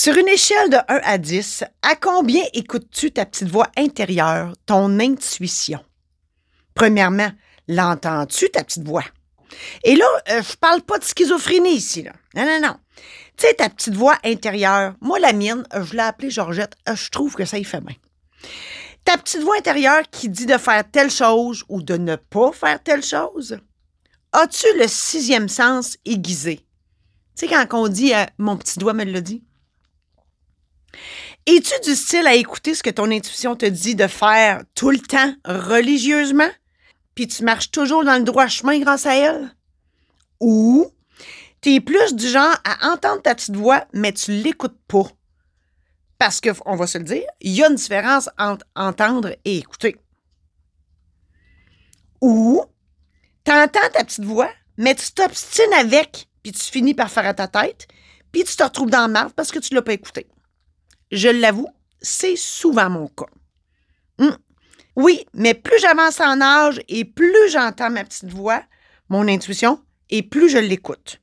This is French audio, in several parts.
Sur une échelle de 1 à 10, à combien écoutes-tu ta petite voix intérieure, ton intuition? Premièrement, l'entends-tu, ta petite voix? Et là, euh, je parle pas de schizophrénie ici. Là. Non, non, non. Tu sais, ta petite voix intérieure, moi, la mienne, euh, je l'ai appelée Georgette, euh, je trouve que ça y fait bien. Ta petite voix intérieure qui dit de faire telle chose ou de ne pas faire telle chose. As-tu le sixième sens aiguisé? Tu sais, quand on dit mon petit doigt me l'a dit. Es-tu du style à écouter ce que ton intuition te dit de faire tout le temps religieusement? Puis tu marches toujours dans le droit chemin grâce à elle? Ou tu es plus du genre à entendre ta petite voix, mais tu l'écoutes pas? Parce que, on va se le dire, il y a une différence entre entendre et écouter. Ou tu entends ta petite voix, mais tu t'obstines avec, puis tu finis par faire à ta tête, puis tu te retrouves dans le parce que tu l'as pas écouté. Je l'avoue, c'est souvent mon cas. Hum. Oui, mais plus j'avance en âge et plus j'entends ma petite voix, mon intuition, et plus je l'écoute.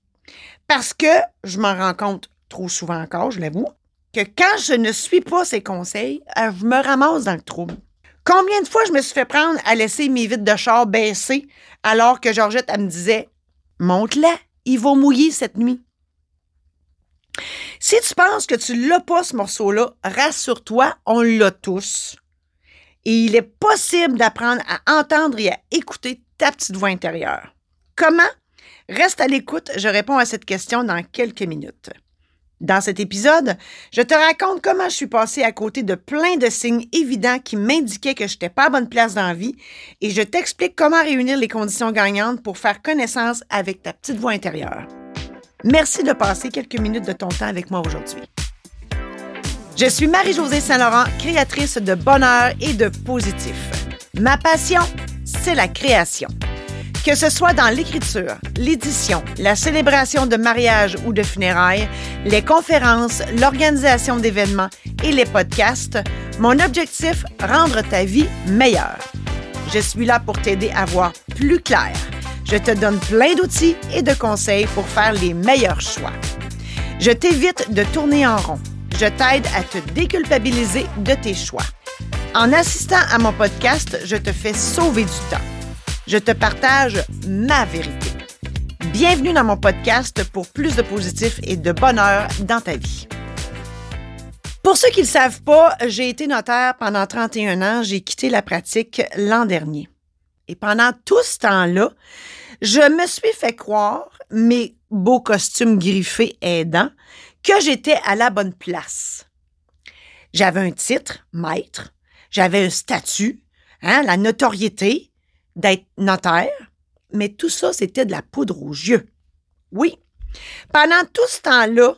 Parce que je m'en rends compte trop souvent encore, je l'avoue, que quand je ne suis pas ses conseils, euh, je me ramasse dans le trouble. Combien de fois je me suis fait prendre à laisser mes vitres de char baisser alors que Georgette, me disait Monte-la, il va mouiller cette nuit. Si tu penses que tu l'as pas, ce morceau-là, rassure-toi, on l'a tous. Et il est possible d'apprendre à entendre et à écouter ta petite voix intérieure. Comment? Reste à l'écoute, je réponds à cette question dans quelques minutes. Dans cet épisode, je te raconte comment je suis passée à côté de plein de signes évidents qui m'indiquaient que je n'étais pas à bonne place dans la vie et je t'explique comment réunir les conditions gagnantes pour faire connaissance avec ta petite voix intérieure. Merci de passer quelques minutes de ton temps avec moi aujourd'hui. Je suis Marie-Josée Saint-Laurent, créatrice de bonheur et de positif. Ma passion, c'est la création. Que ce soit dans l'écriture, l'édition, la célébration de mariage ou de funérailles, les conférences, l'organisation d'événements et les podcasts, mon objectif, rendre ta vie meilleure. Je suis là pour t'aider à voir plus clair je te donne plein d'outils et de conseils pour faire les meilleurs choix. Je t'évite de tourner en rond. Je t'aide à te déculpabiliser de tes choix. En assistant à mon podcast, je te fais sauver du temps. Je te partage ma vérité. Bienvenue dans mon podcast pour plus de positif et de bonheur dans ta vie. Pour ceux qui ne le savent pas, j'ai été notaire pendant 31 ans. J'ai quitté la pratique l'an dernier. Et pendant tout ce temps-là, je me suis fait croire, mes beaux costumes griffés aidants, que j'étais à la bonne place. J'avais un titre, maître, j'avais un statut, hein, la notoriété d'être notaire, mais tout ça, c'était de la poudre aux yeux. Oui, pendant tout ce temps-là,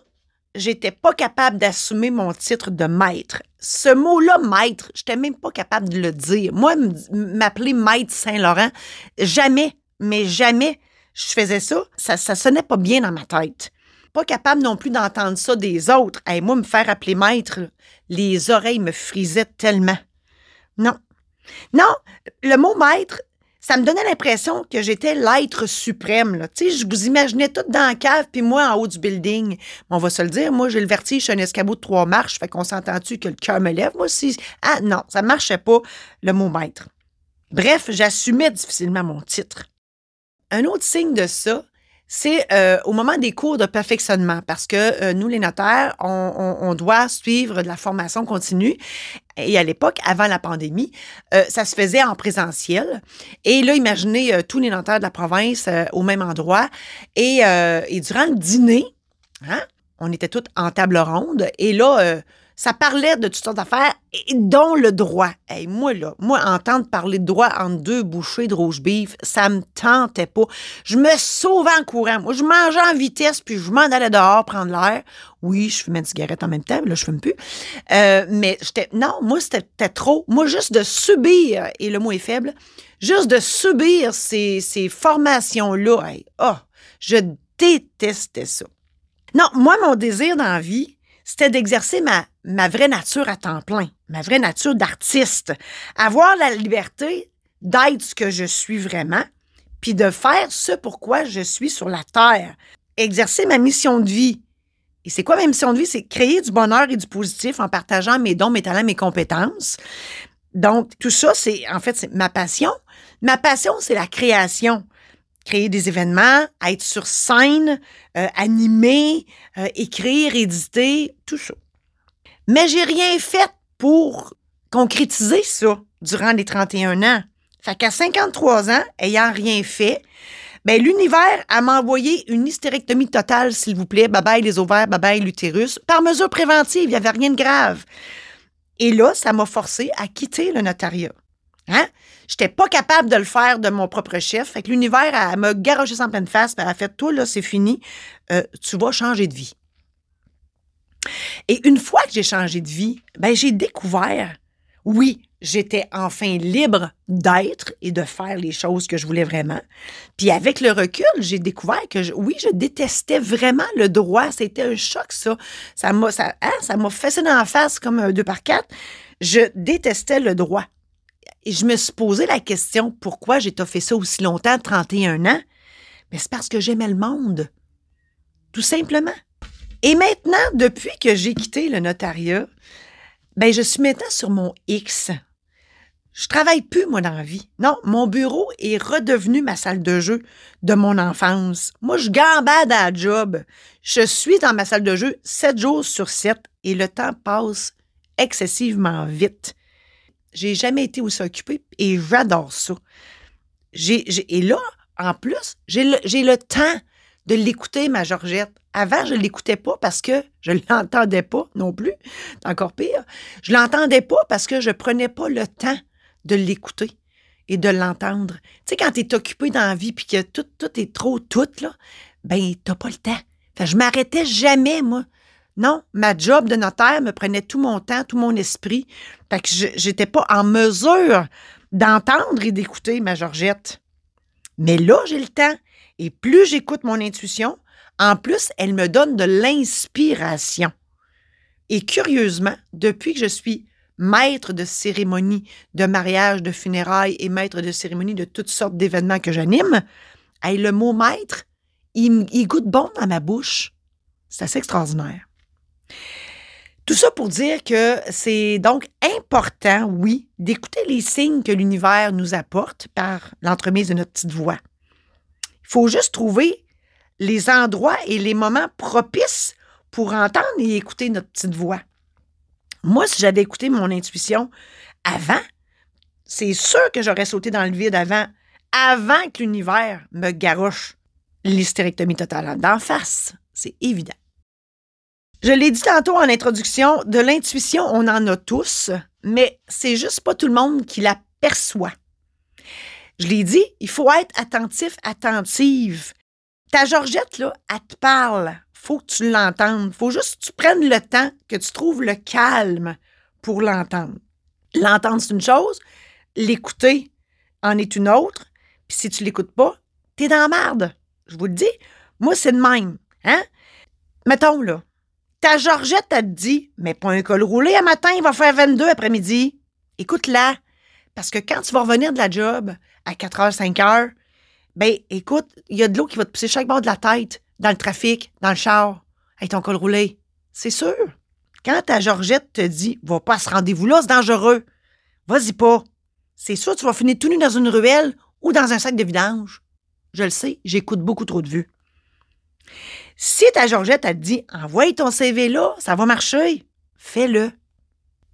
j'étais pas capable d'assumer mon titre de maître. Ce mot-là, maître, j'étais même pas capable de le dire. Moi, m'appeler maître Saint-Laurent, jamais mais jamais je faisais ça. Ça, ça sonnait pas bien dans ma tête. Pas capable non plus d'entendre ça des autres. Et moi, me faire appeler maître, les oreilles me frisaient tellement. Non. Non, le mot maître, ça me donnait l'impression que j'étais l'être suprême. Là. Tu sais, je vous imaginais tout dans la cave, puis moi en haut du building. On va se le dire, moi j'ai le vertige, je un escabeau de trois marches, fait qu'on s'entend-tu que le cœur me lève, moi aussi. Ah non, ça marchait pas, le mot maître. Bref, j'assumais difficilement mon titre. Un autre signe de ça, c'est euh, au moment des cours de perfectionnement, parce que euh, nous, les notaires, on, doit suivre de la formation continue. Et à l'époque, avant la pandémie, euh, ça se faisait en présentiel. Et là, imaginez tous les notaires de la province au même endroit. Et, et durant le dîner, hein, on était tous en table ronde. Et là, ça parlait de toutes sortes d'affaires, dont le droit. Hey, moi, là, moi, entendre parler de droit entre deux bouchées de rouge beef, ça me tentait pas. Je me sauvais en courant. Moi, je mangeais en vitesse, puis je m'en allais dehors prendre l'air. Oui, je fumais une cigarette en même temps, là, je fume plus. Euh, mais j'étais. Non, moi, c'était trop. Moi, juste de subir, et le mot est faible, juste de subir ces, formations-là, oh, je détestais ça. Non, moi, mon désir dans la vie, c'était d'exercer ma, ma vraie nature à temps plein, ma vraie nature d'artiste, avoir la liberté d'être ce que je suis vraiment, puis de faire ce pourquoi je suis sur la terre, exercer ma mission de vie. Et c'est quoi ma mission de vie? C'est créer du bonheur et du positif en partageant mes dons, mes talents, mes compétences. Donc, tout ça, c'est en fait, c'est ma passion. Ma passion, c'est la création. Créer des événements, être sur scène, euh, animer, euh, écrire, éditer, tout ça. Mais j'ai rien fait pour concrétiser ça durant les 31 ans. Fait qu'à 53 ans, ayant rien fait, ben, l'univers a m'envoyé une hystérectomie totale, s'il vous plaît. Bye bye les ovaires, bye l'utérus. Par mesure préventive, il n'y avait rien de grave. Et là, ça m'a forcé à quitter le notariat. Hein? J'étais pas capable de le faire de mon propre chef. Fait l'univers, elle m'a garoché sans pleine face. Elle a fait, toi, là, c'est fini. Euh, tu vas changer de vie. Et une fois que j'ai changé de vie, ben, j'ai découvert, oui, j'étais enfin libre d'être et de faire les choses que je voulais vraiment. Puis avec le recul, j'ai découvert que oui, je détestais vraiment le droit. C'était un choc, ça. Ça m'a ça, hein, ça fessé dans la face comme un deux par quatre. Je détestais le droit. Et je me suis posé la question pourquoi j'ai fait ça aussi longtemps, 31 ans? Mais c'est parce que j'aimais le monde. Tout simplement. Et maintenant, depuis que j'ai quitté le notariat, ben, je suis maintenant sur mon X. Je travaille plus, moi, dans la vie. Non, mon bureau est redevenu ma salle de jeu de mon enfance. Moi, je gambade à la job. Je suis dans ma salle de jeu sept jours sur sept et le temps passe excessivement vite. J'ai jamais été aussi occupée et j'adore ça. et là, en plus, j'ai le, temps de l'écouter, ma Georgette. Avant, je ne l'écoutais pas parce que je ne l'entendais pas non plus. C'est encore pire. Je ne l'entendais pas parce que je ne prenais pas le temps de l'écouter et de l'entendre. Tu sais, quand tu es occupé dans la vie puis que tout, tout est trop tout, là, ben, t'as pas le temps. Fait je m'arrêtais jamais, moi. Non, ma job de notaire me prenait tout mon temps, tout mon esprit. Fait que j'étais pas en mesure d'entendre et d'écouter ma Georgette. Mais là, j'ai le temps. Et plus j'écoute mon intuition, en plus, elle me donne de l'inspiration. Et curieusement, depuis que je suis maître de cérémonie de mariage, de funérailles et maître de cérémonie de toutes sortes d'événements que j'anime, le mot maître, il, il goûte bon dans ma bouche. C'est assez extraordinaire. Tout ça pour dire que c'est donc important, oui, d'écouter les signes que l'univers nous apporte par l'entremise de notre petite voix. Il faut juste trouver les endroits et les moments propices pour entendre et écouter notre petite voix. Moi, si j'avais écouté mon intuition avant, c'est sûr que j'aurais sauté dans le vide avant, avant que l'univers me garoche l'hystérectomie totale d'en face. C'est évident. Je l'ai dit tantôt en introduction, de l'intuition, on en a tous, mais c'est juste pas tout le monde qui la perçoit. Je l'ai dit, il faut être attentif, attentive. Ta Georgette, là, elle te parle faut que tu l'entendes. faut juste que tu prennes le temps, que tu trouves le calme pour l'entendre. L'entendre, c'est une chose. L'écouter en est une autre. Puis si tu l'écoutes pas, t'es dans la merde. Je vous le dis. Moi, c'est de même. Hein? Mettons, là, ta Georgette, elle te dit, mais pas un col roulé à matin, il va faire 22 après-midi. Écoute-la. Parce que quand tu vas revenir de la job à 4h, 5h, ben écoute, il y a de l'eau qui va te pousser chaque bord de la tête dans le trafic, dans le char, avec ton col roulé. C'est sûr. Quand ta Georgette te dit Va pas à ce rendez-vous-là, c'est dangereux. Vas-y pas. C'est sûr tu vas finir tout nu dans une ruelle ou dans un sac de vidange. Je le sais, j'écoute beaucoup trop de vues. Si ta Georgette te dit Envoie ton CV là, ça va marcher, fais-le.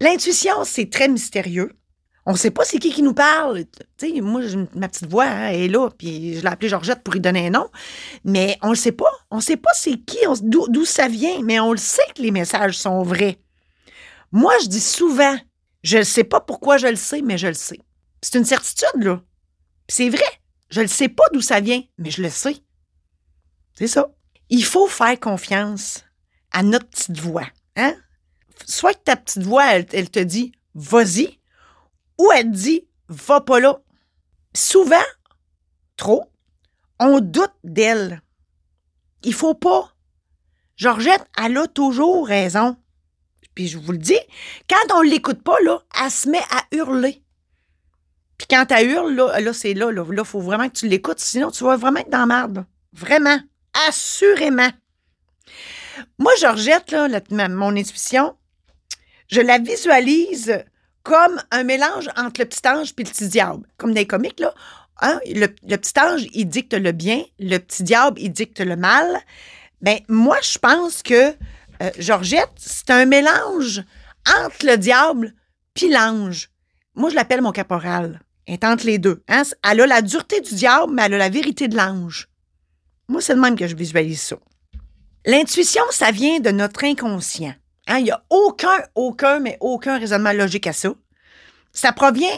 L'intuition, c'est très mystérieux. On ne sait pas c'est qui qui nous parle. Tu sais, moi, ma petite voix hein, est là, puis je l'ai appelée Georgette pour y donner un nom. Mais on ne le sait pas. On ne sait pas c'est qui, d'où ça vient, mais on le sait que les messages sont vrais. Moi, je dis souvent, je ne sais pas pourquoi je le sais, mais je le sais. C'est une certitude, là. C'est vrai. Je ne sais pas d'où ça vient, mais je le sais. C'est ça. Il faut faire confiance à notre petite voix. Hein? Soit que ta petite voix, elle te dit, vas-y, ou elle dit va pas là. Souvent, trop, on doute d'elle. Il faut pas. Georgette, elle a toujours raison. Puis je vous le dis, quand on l'écoute pas, là, elle se met à hurler. Puis quand elle hurle, là, c'est là, là, il faut vraiment que tu l'écoutes, sinon tu vas vraiment être dans la. Vraiment. Assurément. Moi, Georgette, là, mon intuition, je la visualise comme un mélange entre le petit ange et le petit diable. Comme dans les comiques, là. Hein, Le, petit ange, il dicte le bien, le petit diable, il dicte le mal. Ben, moi, je pense que euh, Georgette, c'est un mélange entre le diable puis l'ange. Moi, je l'appelle mon caporal. Elle est entre les deux. Hein? Elle a la dureté du diable, mais elle a la vérité de l'ange. Moi, c'est le même que je visualise ça. L'intuition, ça vient de notre inconscient. Hein, Il n'y a aucun, aucun, mais aucun raisonnement logique à ça. Ça provient,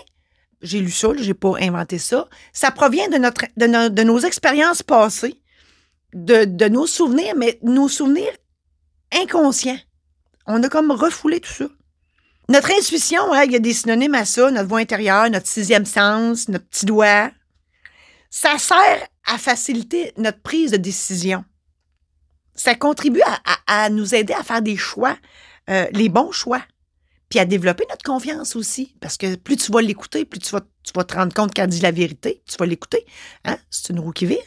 j'ai lu ça, je n'ai pas inventé ça, ça provient de, nos expériences passées, de, de nos souvenirs, mais nos souvenirs inconscients. On a comme refoulé tout ça. Notre intuition, hein, il y a des synonymes à ça, notre voix intérieure, notre sixième sens, notre petit doigt. Ça sert à faciliter notre prise de décision. Ça contribue à, nous aider à faire des choix, euh, les bons choix, puis à développer notre confiance aussi. Parce que plus tu vas l'écouter, plus tu vas, te rendre compte qu'elle dit la vérité, tu vas l'écouter. Hein? C'est une roue qui vire.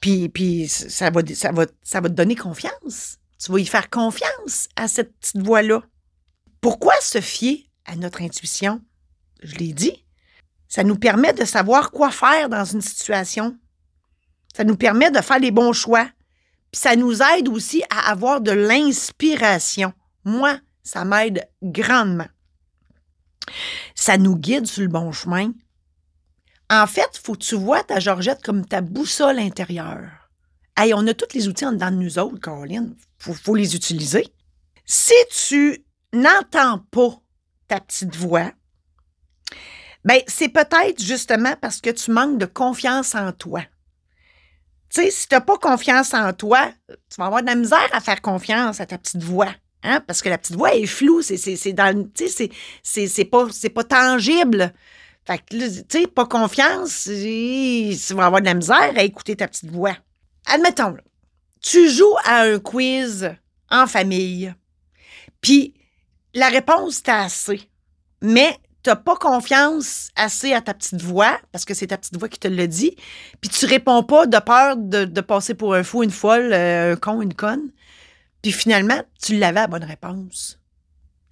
Puis, puis ça, va, ça, ça va te donner confiance. Tu vas y faire confiance à cette petite voix-là. Pourquoi se fier à notre intuition? Je l'ai dit. Ça nous permet de savoir quoi faire dans une situation. Ça nous permet de faire les bons choix. Puis ça nous aide aussi à avoir de l'inspiration. Moi, ça m'aide grandement. Ça nous guide sur le bon chemin. En fait, il faut que tu vois ta Georgette comme ta boussole intérieure. Hey, on a tous les outils en dedans de nous autres, Caroline. Il faut, faut les utiliser. Si tu n'entends pas ta petite voix, ben, c'est peut-être justement parce que tu manques de confiance en toi. Tu sais, si tu n'as pas confiance en toi, tu vas avoir de la misère à faire confiance à ta petite voix. Hein? Parce que la petite voix est floue, c'est, c'est, pas, pas tangible. Fait que, tu sais, pas confiance, tu vas avoir de la misère à écouter ta petite voix. Admettons, tu joues à un quiz en famille, puis la réponse t'a assez, mais t'as pas confiance assez à ta petite voix, parce que c'est ta petite voix qui te le dit, puis tu réponds pas de peur de, passer pour un fou, une folle, euh, un con, une conne, puis finalement, tu l'avais la bonne réponse.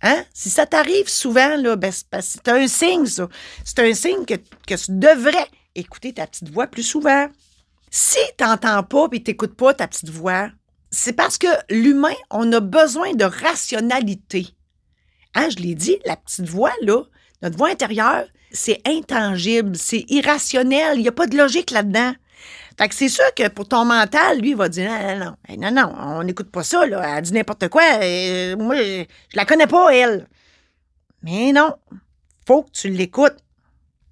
Hein? Si ça t'arrive souvent, là, ben, c'est un signe, ça. C'est un signe que, que tu devrais écouter ta petite voix plus souvent. Si tu n'entends pas et tu pas ta petite voix, c'est parce que l'humain, on a besoin de rationalité. Hein, je l'ai dit, la petite voix, là, notre voix intérieure, c'est intangible, c'est irrationnel, il n'y a pas de logique là-dedans. Fait que c'est sûr que pour ton mental, lui, il va dire non, non, non, non, non, on n'écoute pas ça, là. Elle dit n'importe quoi. euh, moi, je, la connais pas, elle. Mais non, faut que tu l'écoutes.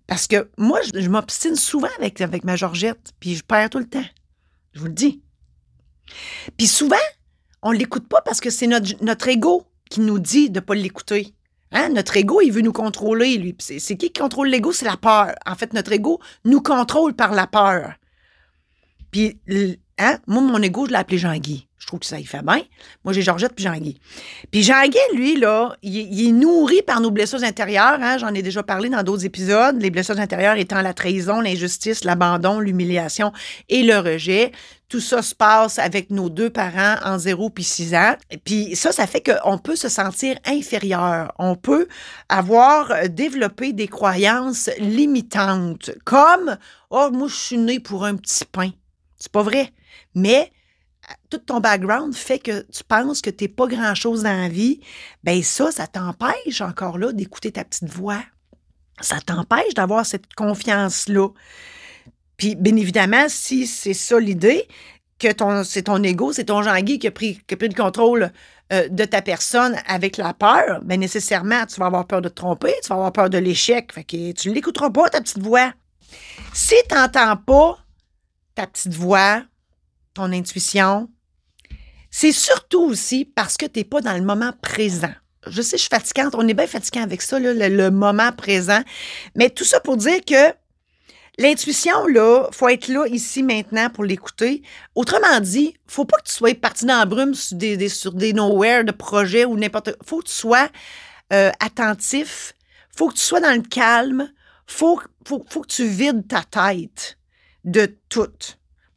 Parce que moi, je, m'obstine souvent avec, ma Georgette, puis je perds tout le temps. Je vous le dis. Puis souvent, on l'écoute pas parce que c'est notre, notre ego qui nous dit de pas l'écouter. Hein? Notre ego, il veut nous contrôler, lui. C'est qui qui contrôle l'ego? C'est la peur. En fait, notre ego nous contrôle par la peur. Puis, hein, moi, mon ego, je l'ai appelé Jean-Guy. Je trouve que ça y fait bien. Moi, j'ai Georgette puis Jean-Guy. Puis Jean-Guy, lui, là, il, il est nourri par nos blessures intérieures. Hein? J'en ai déjà parlé dans d'autres épisodes. Les blessures intérieures étant la trahison, l'injustice, l'abandon, l'humiliation et le rejet. Tout ça se passe avec nos deux parents en 0 puis 6 ans. Puis ça, ça fait qu'on peut se sentir inférieur. On peut avoir euh, développé des croyances limitantes, comme « Oh, moi, je suis né pour un petit pain ». C'est pas vrai. Mais euh, tout ton background fait que tu penses que tu n'es pas grand-chose dans la vie. Ben ça, ça t'empêche encore là d'écouter ta petite voix. Ça t'empêche d'avoir cette confiance-là. Puis, bien évidemment, si c'est ça l'idée, que ton, c'est ton ego, c'est ton Jean-Guy qui, a pris- qui a le contrôle euh, de ta personne avec la peur, bien nécessairement, tu vas avoir peur de te tromper, tu vas avoir peur de l'échec. Fait que tu ne l'écouteras pas, ta petite voix. Si tu n'entends pas ta petite voix, ton intuition, c'est surtout aussi parce que tu n'es pas dans le moment présent. Je sais, je suis fatigante, on est bien fatigant avec ça, le moment présent. Mais tout ça pour dire que L'intuition, là, faut être là, ici, maintenant, pour l'écouter. Autrement dit, faut pas que tu sois parti dans la brume sur des, des- nowhere de projets ou n'importe faut que tu sois euh, attentif, faut que tu sois dans le calme, faut, faut, faut que tu vides ta tête de tout.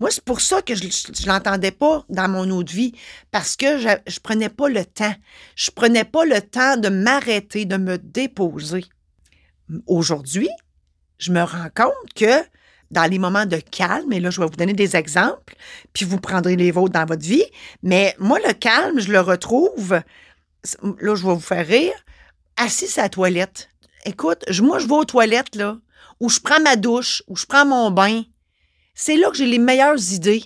Moi, c'est pour ça que je ne l'entendais pas dans mon autre vie, parce que je ne prenais pas le temps. Je prenais pas le temps de m'arrêter, de me déposer. Aujourd'hui, je me rends compte que dans les moments de calme, et là, je vais vous donner des exemples, puis vous prendrez les vôtres dans votre vie, mais moi, le calme, je le retrouve, là, je vais vous faire rire, assis à la toilette. Écoute, moi, je vais aux toilettes, là, où je prends ma douche, où je prends mon bain, c'est là que j'ai les meilleures idées.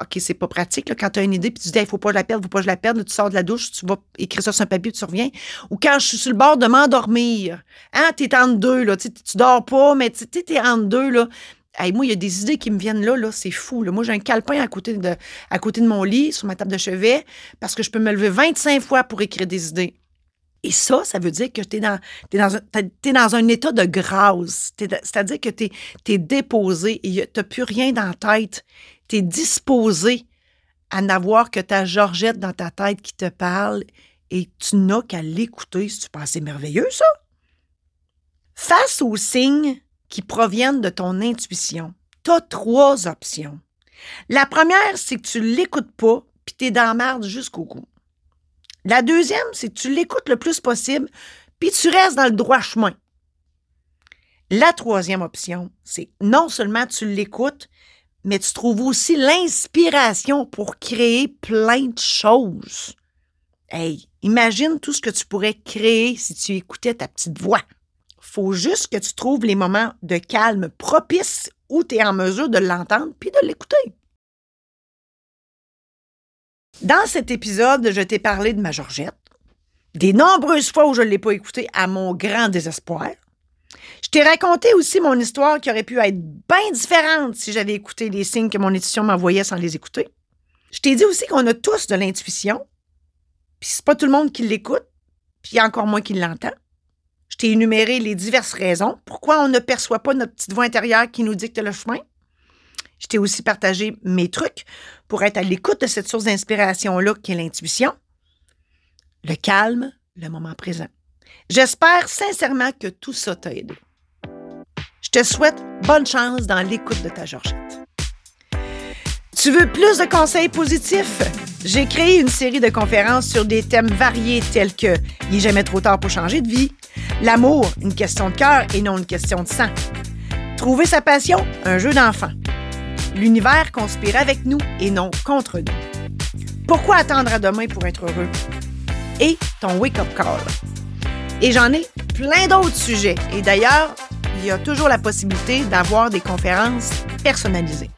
OK, c'est pas pratique quand tu as une idée puis tu dis il faut pas la perdre, faut pas que je la perde, tu sors de la douche, tu vas écrire ça sur un papier, tu reviens. Ou quand je suis sur le bord de m'endormir. Hein, tu es entre deux là, tu dors pas mais tu es entre deux là. moi, il y a des idées qui me viennent là, là, c'est fou. Moi, j'ai un calepin à côté, de, à côté de mon lit, sur ma table de chevet, parce que je peux me lever 25 fois pour écrire des idées. Et ça, ça veut dire que tu es dans, dans, un, dans un état de grâce. C'est-à-dire que tu es, déposé et tu n'as plus rien dans la tête. Tu es disposé à n'avoir que ta Georgette dans ta tête qui te parle et tu n'as qu'à l'écouter. Si tu penses c'est merveilleux, ça? Face aux signes qui proviennent de ton intuition, tu as trois options. La première, c'est que tu ne l'écoutes pas puis tu es dans merde jusqu'au cou. La deuxième, c'est que tu l'écoutes le plus possible, puis tu restes dans le droit chemin. La troisième option, c'est non seulement tu l'écoutes, mais tu trouves aussi l'inspiration pour créer plein de choses. Hey, imagine tout ce que tu pourrais créer si tu écoutais ta petite voix. Faut juste que tu trouves les moments de calme propices où tu es en mesure de l'entendre puis de l'écouter. Dans cet épisode, je t'ai parlé de ma Georgette, des nombreuses fois où je ne l'ai pas écoutée à mon grand désespoir. Je t'ai raconté aussi mon histoire qui aurait pu être bien différente si j'avais écouté les signes que mon intuition m'envoyait sans les écouter. Je t'ai dit aussi qu'on a tous de l'intuition, puis c'est pas tout le monde qui l'écoute, puis encore moins qui l'entend. Je t'ai énuméré les diverses raisons pourquoi on ne perçoit pas notre petite voix intérieure qui nous dicte le chemin? Je t'ai aussi partagé mes trucs pour être à l'écoute de cette source d'inspiration-là qui est l'intuition, le calme, le moment présent. J'espère sincèrement que tout ça t'a aidé. Je te souhaite bonne chance dans l'écoute de ta Georgette. Tu veux plus de conseils positifs? J'ai créé une série de conférences sur des thèmes variés tels que Il n'est jamais trop tard pour changer de vie, l'amour, une question de cœur et non une question de sang, trouver sa passion, un jeu d'enfant, L'univers conspire avec nous et non contre nous. Pourquoi attendre à demain pour être heureux? Et ton wake-up call. Et j'en ai plein d'autres sujets. Et d'ailleurs, il y a toujours la possibilité d'avoir des conférences personnalisées.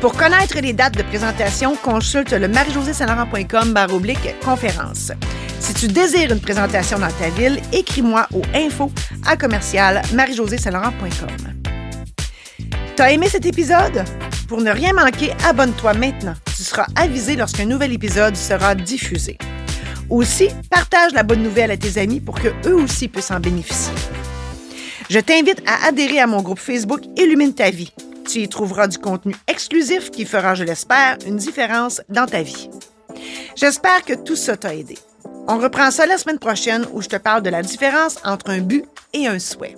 Pour connaître les dates de présentation, consulte le marie-josée-saint-laurent.com oblique conférence. Si tu désires une présentation dans ta ville, écris-moi au info à commercial T'as aimé cet épisode? Pour ne rien manquer, abonne-toi maintenant. Tu seras avisé lorsqu'un nouvel épisode sera diffusé. Aussi, partage la bonne nouvelle à tes amis pour que eux aussi puissent en bénéficier. Je t'invite à adhérer à mon groupe Facebook Illumine ta vie. Tu y trouveras du contenu exclusif qui fera, je l'espère, une différence dans ta vie. J'espère que tout ça t'a aidé. On reprend ça la semaine prochaine où je te parle de la différence entre un but et un souhait.